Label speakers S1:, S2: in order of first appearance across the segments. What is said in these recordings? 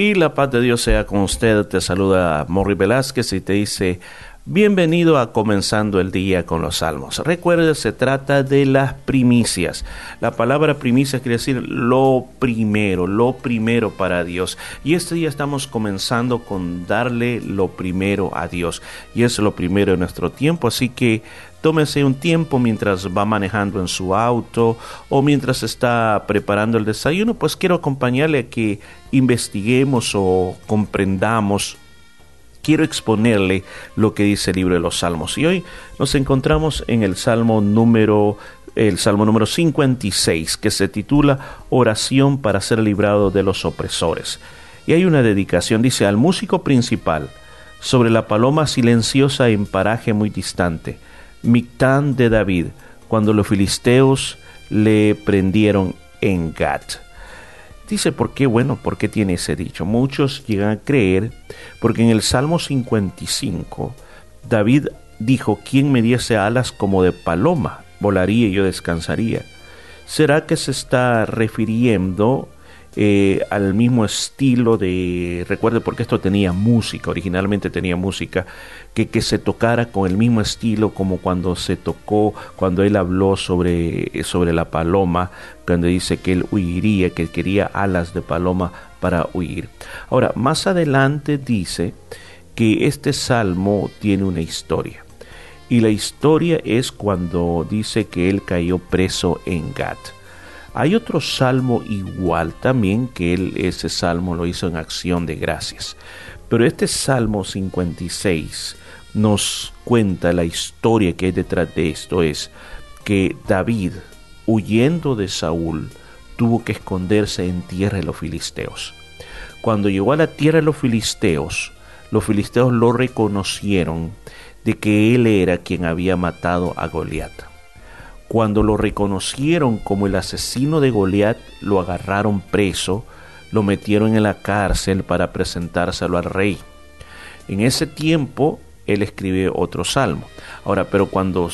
S1: Y la paz de Dios sea con usted. Te saluda Morri Velázquez y te dice Bienvenido a Comenzando el Día con los Salmos. Recuerde, se trata de las primicias. La palabra primicia quiere decir lo primero, lo primero para Dios. Y este día estamos comenzando con darle lo primero a Dios. Y es lo primero en nuestro tiempo, así que tómese un tiempo mientras va manejando en su auto o mientras está preparando el desayuno, pues quiero acompañarle a que investiguemos o comprendamos quiero exponerle lo que dice el libro de los Salmos. Y hoy nos encontramos en el Salmo número el Salmo número 56, que se titula Oración para ser librado de los opresores. Y hay una dedicación, dice, al músico principal, sobre la paloma silenciosa en paraje muy distante, Mictán de David, cuando los filisteos le prendieron en Gat. Dice, ¿por qué? Bueno, ¿por qué tiene ese dicho? Muchos llegan a creer, porque en el Salmo 55, David dijo, ¿quién me diese alas como de paloma? Volaría y yo descansaría. ¿Será que se está refiriendo eh, al mismo estilo de, recuerde porque esto tenía música, originalmente tenía música, que, que se tocara con el mismo estilo como cuando se tocó, cuando él habló sobre, sobre la paloma, cuando dice que él huiría, que quería alas de paloma para huir. Ahora, más adelante dice que este salmo tiene una historia. Y la historia es cuando dice que él cayó preso en Gat. Hay otro salmo igual también que él ese salmo lo hizo en acción de gracias. Pero este salmo 56 nos cuenta la historia que hay detrás de esto es que David huyendo de Saúl tuvo que esconderse en tierra de los filisteos. Cuando llegó a la tierra de los filisteos, los filisteos lo reconocieron de que él era quien había matado a Goliat. Cuando lo reconocieron como el asesino de Goliat, lo agarraron preso, lo metieron en la cárcel para presentárselo al rey. En ese tiempo, él escribe otro salmo. Ahora, pero cuando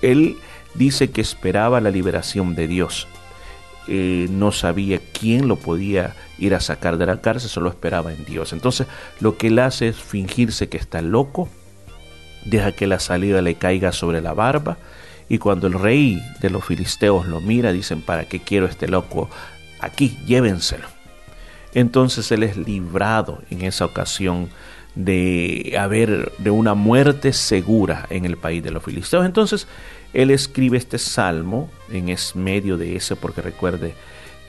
S1: él dice que esperaba la liberación de Dios, eh, no sabía quién lo podía ir a sacar de la cárcel, solo esperaba en Dios. Entonces, lo que él hace es fingirse que está loco, deja que la salida le caiga sobre la barba, y cuando el rey de los filisteos lo mira, dicen, ¿para qué quiero este loco aquí? Llévenselo. Entonces él es librado en esa ocasión de haber de una muerte segura en el país de los filisteos. Entonces él escribe este salmo en es medio de ese, porque recuerde,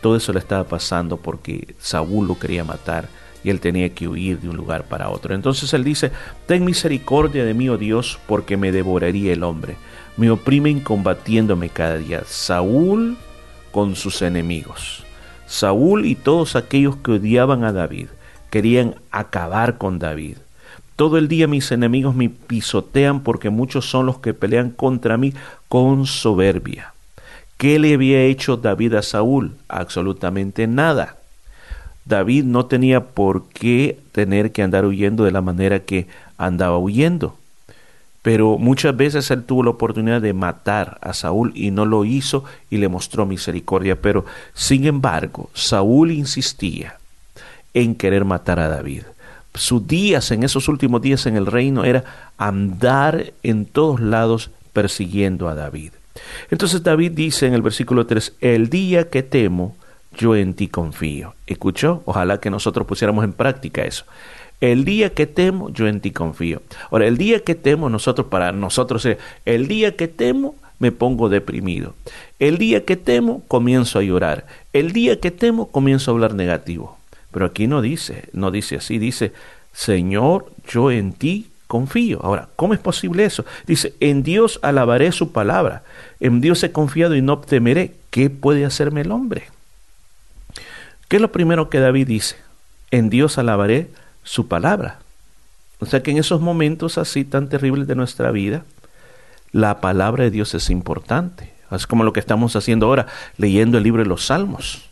S1: todo eso le estaba pasando porque Saúl lo quería matar y él tenía que huir de un lugar para otro. Entonces él dice, ten misericordia de mí, oh Dios, porque me devoraría el hombre me oprimen combatiéndome cada día. Saúl con sus enemigos. Saúl y todos aquellos que odiaban a David querían acabar con David. Todo el día mis enemigos me pisotean porque muchos son los que pelean contra mí con soberbia. ¿Qué le había hecho David a Saúl? Absolutamente nada. David no tenía por qué tener que andar huyendo de la manera que andaba huyendo. Pero muchas veces él tuvo la oportunidad de matar a Saúl y no lo hizo y le mostró misericordia. Pero sin embargo, Saúl insistía en querer matar a David. Sus días en esos últimos días en el reino era andar en todos lados persiguiendo a David. Entonces David dice en el versículo 3, el día que temo, yo en ti confío. ¿Escuchó? Ojalá que nosotros pusiéramos en práctica eso. El día que temo, yo en ti confío. Ahora, el día que temo, nosotros, para nosotros, es, el día que temo, me pongo deprimido. El día que temo, comienzo a llorar. El día que temo, comienzo a hablar negativo. Pero aquí no dice, no dice así, dice, Señor, yo en ti confío. Ahora, ¿cómo es posible eso? Dice, en Dios alabaré su palabra. En Dios he confiado y no temeré. ¿Qué puede hacerme el hombre? ¿Qué es lo primero que David dice? En Dios alabaré su palabra. O sea que en esos momentos así tan terribles de nuestra vida, la palabra de Dios es importante. Es como lo que estamos haciendo ahora, leyendo el libro de los Salmos.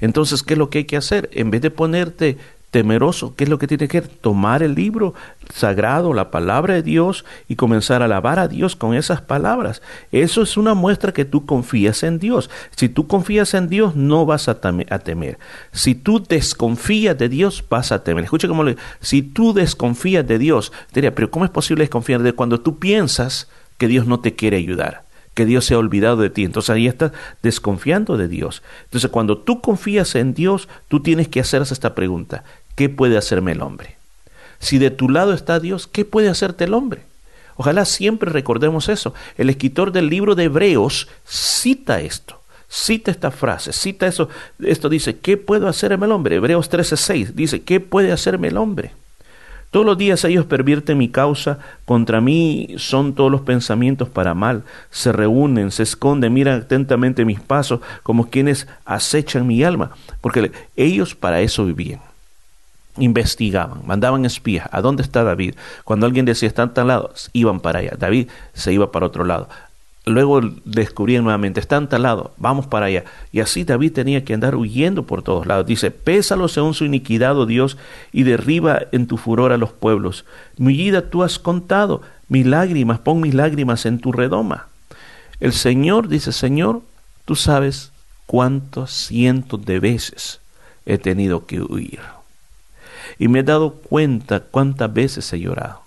S1: Entonces, ¿qué es lo que hay que hacer? En vez de ponerte temeroso, ¿qué es lo que tiene que hacer? Tomar el libro sagrado, la palabra de Dios y comenzar a alabar a Dios con esas palabras. Eso es una muestra que tú confías en Dios. Si tú confías en Dios, no vas a, temer. Si tú desconfías de Dios, vas a temer. Escucha cómo le si tú desconfías de Dios, diría, pero ¿cómo es posible desconfiar de cuando tú piensas que Dios no te quiere ayudar? que Dios se ha olvidado de ti. Entonces ahí estás desconfiando de Dios. Entonces cuando tú confías en Dios, tú tienes que hacerse esta pregunta. ¿Qué puede hacerme el hombre? Si de tu lado está Dios, ¿qué puede hacerte el hombre? Ojalá siempre recordemos eso. El escritor del libro de Hebreos cita esto, cita esta frase, cita eso. Esto dice, ¿qué puedo hacerme el hombre? Hebreos 13:6 dice, ¿qué puede hacerme el hombre? Todos los días ellos pervierten mi causa, contra mí son todos los pensamientos para mal, se reúnen, se esconden, miran atentamente mis pasos como quienes acechan mi alma, porque ellos para eso vivían investigaban, mandaban espías. ¿A dónde está David? Cuando alguien decía están tan lado, iban para allá. David se iba para otro lado. Luego descubrían nuevamente, están tal lado, vamos para allá. Y así David tenía que andar huyendo por todos lados. Dice, pésalo según su iniquidad, oh Dios, y derriba en tu furor a los pueblos. Mi vida tú has contado, mis lágrimas, pon mis lágrimas en tu redoma. El Señor dice, Señor, tú sabes cuántos cientos de veces he tenido que huir y me he dado cuenta cuántas veces he llorado.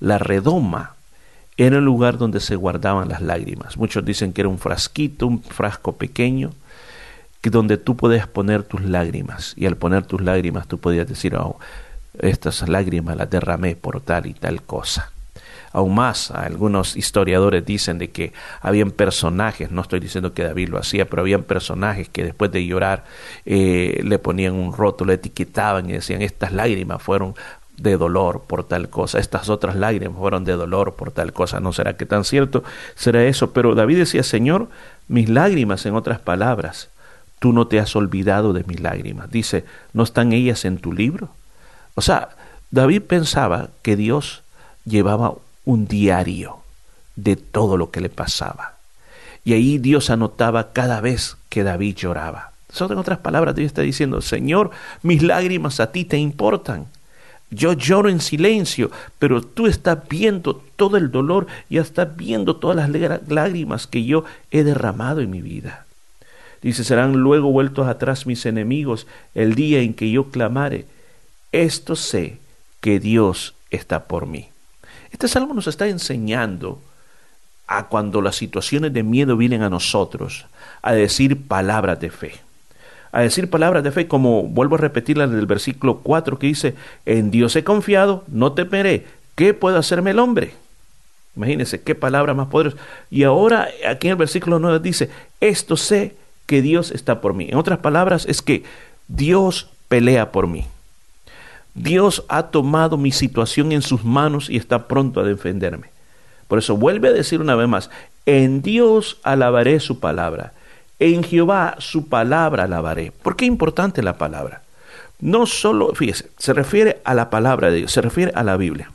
S1: La redoma era el lugar donde se guardaban las lágrimas. Muchos dicen que era un frasquito, un frasco pequeño, que donde tú podías poner tus lágrimas. Y al poner tus lágrimas tú podías decir, oh, estas lágrimas las derramé por tal y tal cosa. Aún más, algunos historiadores dicen de que habían personajes, no estoy diciendo que David lo hacía, pero habían personajes que después de llorar eh, le ponían un rótulo, etiquetaban y decían, estas lágrimas fueron de dolor por tal cosa, estas otras lágrimas fueron de dolor por tal cosa, no será que tan cierto será eso, pero David decía, Señor, mis lágrimas en otras palabras, tú no te has olvidado de mis lágrimas, dice, ¿no están ellas en tu libro? O sea, David pensaba que Dios llevaba un diario de todo lo que le pasaba. Y ahí Dios anotaba cada vez que David lloraba. Eso en otras palabras, Dios está diciendo, Señor, mis lágrimas a ti te importan. Yo lloro en silencio, pero tú estás viendo todo el dolor y estás viendo todas las lágrimas que yo he derramado en mi vida. Dice, serán luego vueltos atrás mis enemigos el día en que yo clamare. Esto sé que Dios está por mí. Este salmo nos está enseñando a cuando las situaciones de miedo vienen a nosotros, a decir palabras de fe. A decir palabras de fe, como vuelvo a repetirla en el versículo 4 que dice, en Dios he confiado, no temeré, ¿qué puede hacerme el hombre? Imagínense qué palabra más poderosa. Y ahora aquí en el versículo 9 dice, esto sé que Dios está por mí. En otras palabras es que Dios pelea por mí. Dios ha tomado mi situación en sus manos y está pronto a defenderme. Por eso vuelve a decir una vez más, en Dios alabaré su palabra, en Jehová su palabra alabaré. ¿Por qué es importante la palabra? No solo, fíjese, se refiere a la palabra de Dios, se refiere a la Biblia.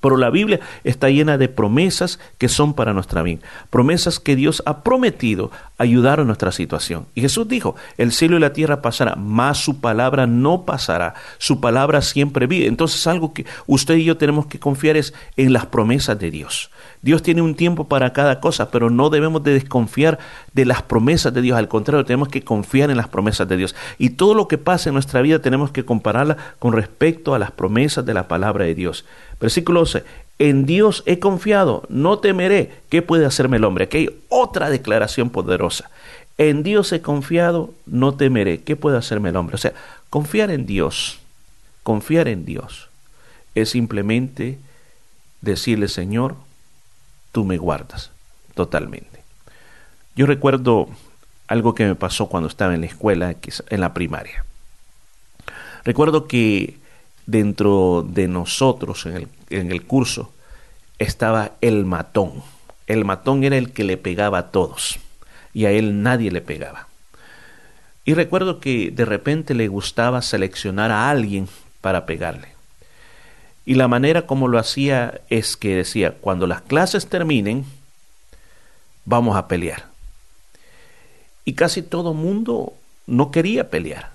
S1: Pero la Biblia está llena de promesas que son para nuestra vida, promesas que Dios ha prometido ayudar a nuestra situación. Y Jesús dijo, el cielo y la tierra pasará, mas su palabra no pasará, su palabra siempre vive. Entonces algo que usted y yo tenemos que confiar es en las promesas de Dios. Dios tiene un tiempo para cada cosa, pero no debemos de desconfiar de las promesas de Dios. Al contrario, tenemos que confiar en las promesas de Dios. Y todo lo que pasa en nuestra vida tenemos que compararla con respecto a las promesas de la palabra de Dios. Versículo 12. En Dios he confiado, no temeré. ¿Qué puede hacerme el hombre? Aquí hay otra declaración poderosa. En Dios he confiado, no temeré. ¿Qué puede hacerme el hombre? O sea, confiar en Dios, confiar en Dios, es simplemente decirle, Señor, tú me guardas totalmente. Yo recuerdo algo que me pasó cuando estaba en la escuela, en la primaria. Recuerdo que dentro de nosotros en el, en el curso estaba el matón. El matón era el que le pegaba a todos y a él nadie le pegaba. Y recuerdo que de repente le gustaba seleccionar a alguien para pegarle. Y la manera como lo hacía es que decía, cuando las clases terminen, vamos a pelear. Y casi todo mundo no quería pelear.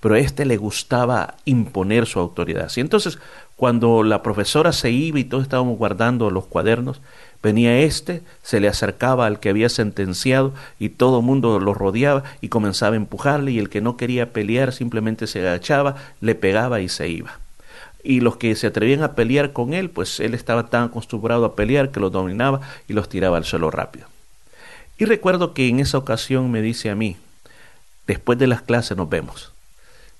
S1: pero a este le gustaba imponer su autoridad. Y entonces, cuando la profesora se iba y todos estábamos guardando los cuadernos, venía este, se le acercaba al que había sentenciado y todo el mundo lo rodeaba y comenzaba a empujarle y el que no quería pelear simplemente se agachaba, le pegaba y se iba. Y los que se atrevían a pelear con él, pues él estaba tan acostumbrado a pelear que los dominaba y los tiraba al suelo rápido. Y recuerdo que en esa ocasión me dice a mí, después de las clases nos vemos.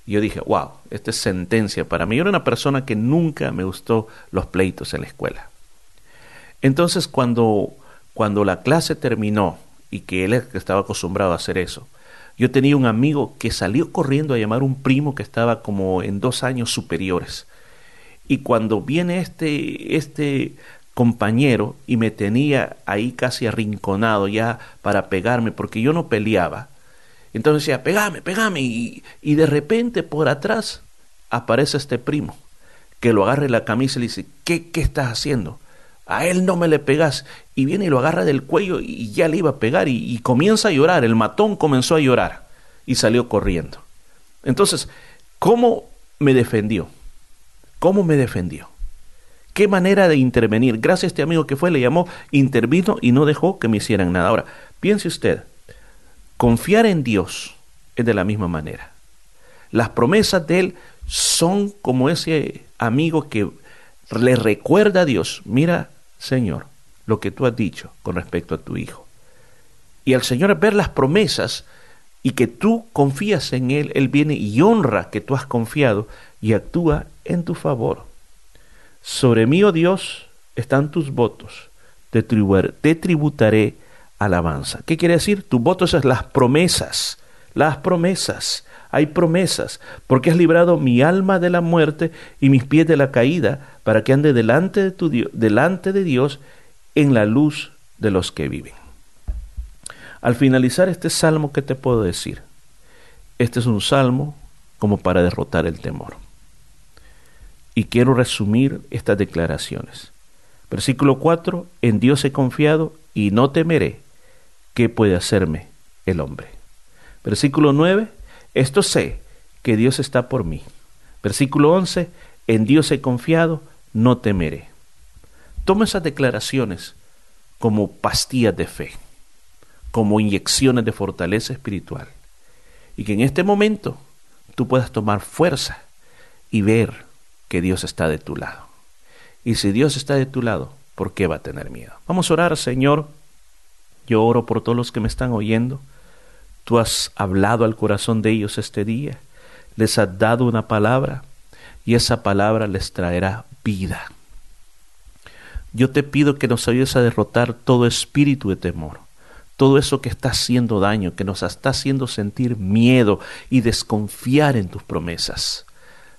S1: Y yo dije, wow, esta es sentencia para mí. Yo era una persona que nunca me gustó los pleitos en la escuela. Entonces cuando, cuando la clase terminó y que él estaba acostumbrado a hacer eso, yo tenía un amigo que salió corriendo a llamar a un primo que estaba como en dos años superiores. Y cuando viene este, este compañero y me tenía ahí casi arrinconado ya para pegarme, porque yo no peleaba, entonces decía, pegame, pegame. Y, y de repente por atrás aparece este primo que lo agarra en la camisa y le dice, ¿qué, qué estás haciendo? A él no me le pegas. Y viene y lo agarra del cuello y ya le iba a pegar y comienza a llorar. El matón comenzó a llorar y salió corriendo. Entonces, ¿cómo me defendió? ¿Cómo me defendió? ¿Qué manera de intervenir? Gracias a este amigo que fue, le llamó, intervino y no dejó que me hicieran nada. Ahora, piense usted, Confiar en Dios es de la misma manera. Las promesas de Él son como ese amigo que le recuerda a Dios, mira, Señor, lo que tú has dicho con respecto a tu Hijo. Y al Señor ver las promesas y que tú confías en Él, Él viene y honra que tú has confiado y actúa en tu favor. Sobre mí, oh Dios, están tus votos, te, tributaré alabanza. ¿Qué quiere decir? Tu voto es las promesas, las promesas. Hay promesas, porque has librado mi alma de la muerte y mis pies de la caída, para que ande delante de, tu delante de Dios en la luz de los que viven. Al finalizar este salmo, ¿qué te puedo decir? Este es un salmo como para derrotar el temor. Y quiero resumir estas declaraciones. Versículo 4, en Dios he confiado y no temeré ¿qué puede hacerme el hombre? Versículo 9, esto sé que Dios está por mí. Versículo 11, en Dios he confiado, no temeré. Toma esas declaraciones como pastillas de fe, como inyecciones de fortaleza espiritual. Y que en este momento tú puedas tomar fuerza y ver que Dios está de tu lado. Y si Dios está de tu lado, ¿por qué va a tener miedo? Vamos a orar, Señor. Yo oro por todos los que me están oyendo. Tú has hablado al corazón de ellos este día. Les has dado una palabra y esa palabra les traerá vida. Yo te pido que nos ayudes a derrotar todo espíritu de temor, todo eso que está haciendo daño, que nos está haciendo sentir miedo y desconfiar en tus promesas.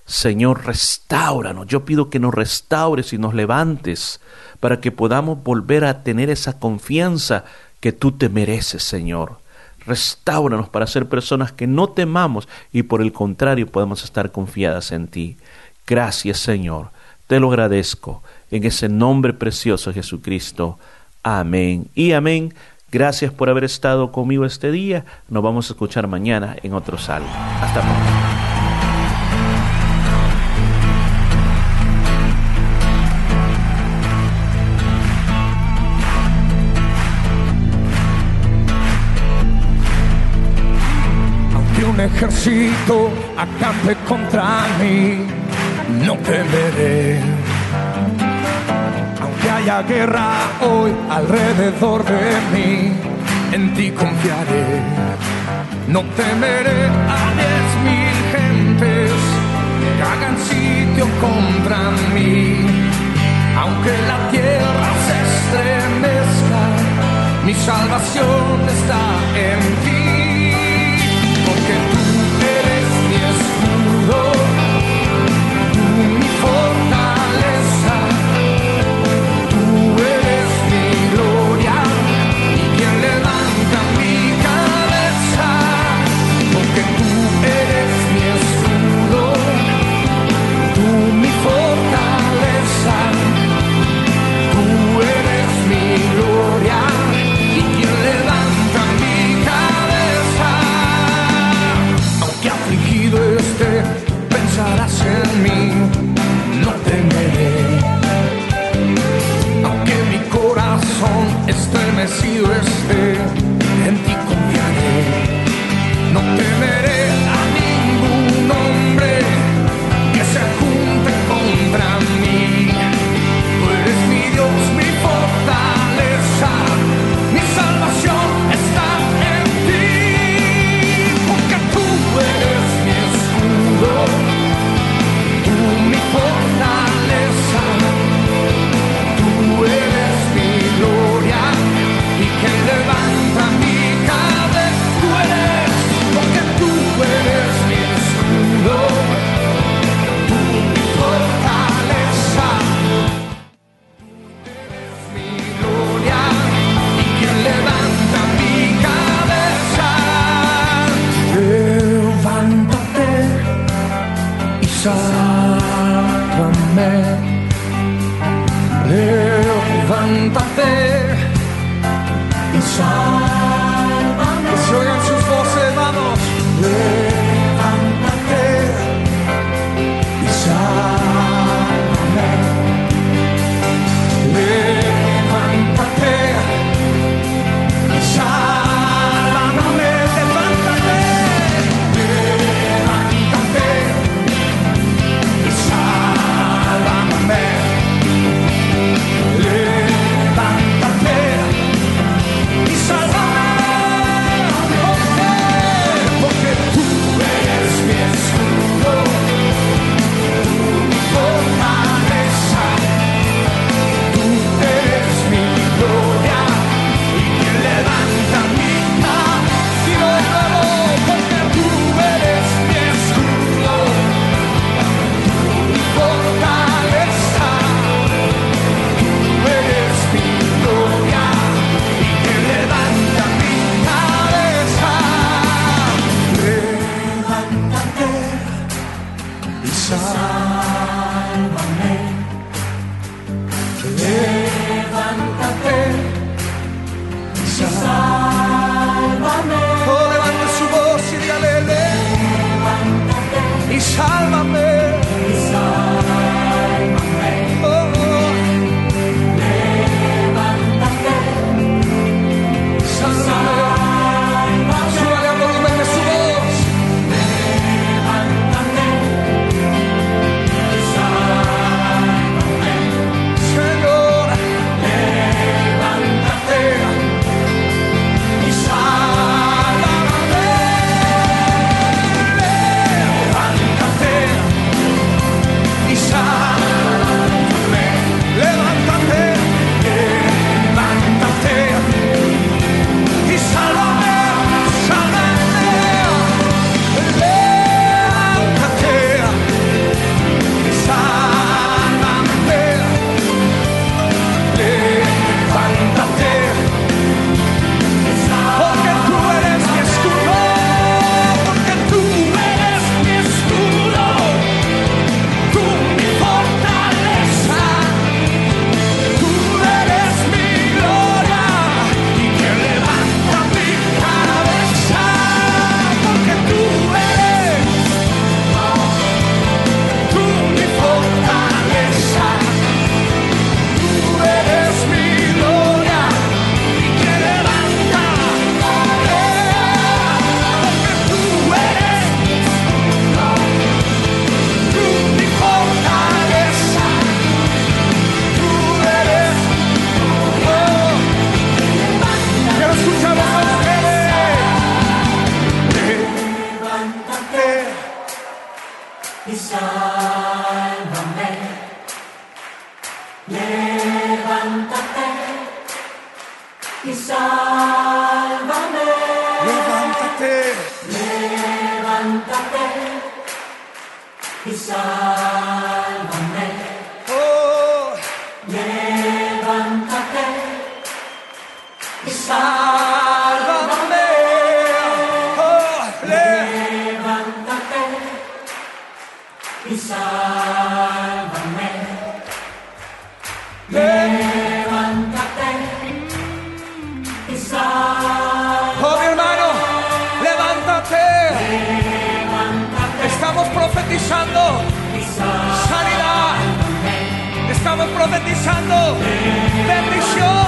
S1: Señor, restauranos. Yo pido que nos restaures y nos levantes para que podamos volver a tener esa confianza que tú te mereces, Señor. Restáuranos para ser personas que no temamos y por el contrario podemos estar confiadas en ti. Gracias, Señor. Te lo agradezco en ese nombre precioso Jesucristo. Amén y amén. Gracias por haber estado conmigo este día. Nos vamos a escuchar mañana en otro salmo. Hasta pronto.
S2: Ejército acampe contra mí, no temeré. Aunque haya guerra hoy alrededor de mí, en ti confiaré. No temeré a diez mil gentes que hagan sitio contra mí. Aunque la tierra se estremezca, mi salvación está en ti. En ti confiaré. No temeré y y profetizando bendición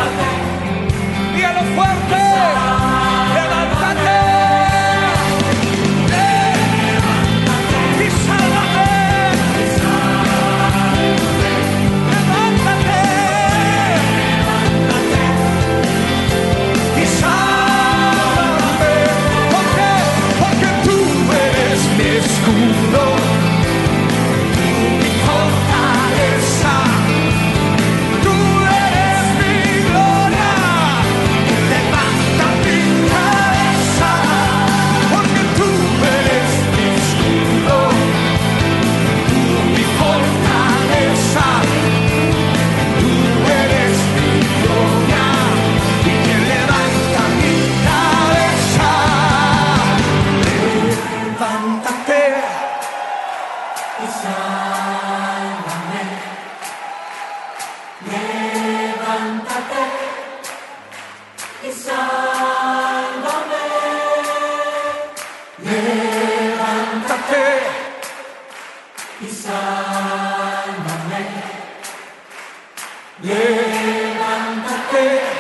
S3: 화이팅!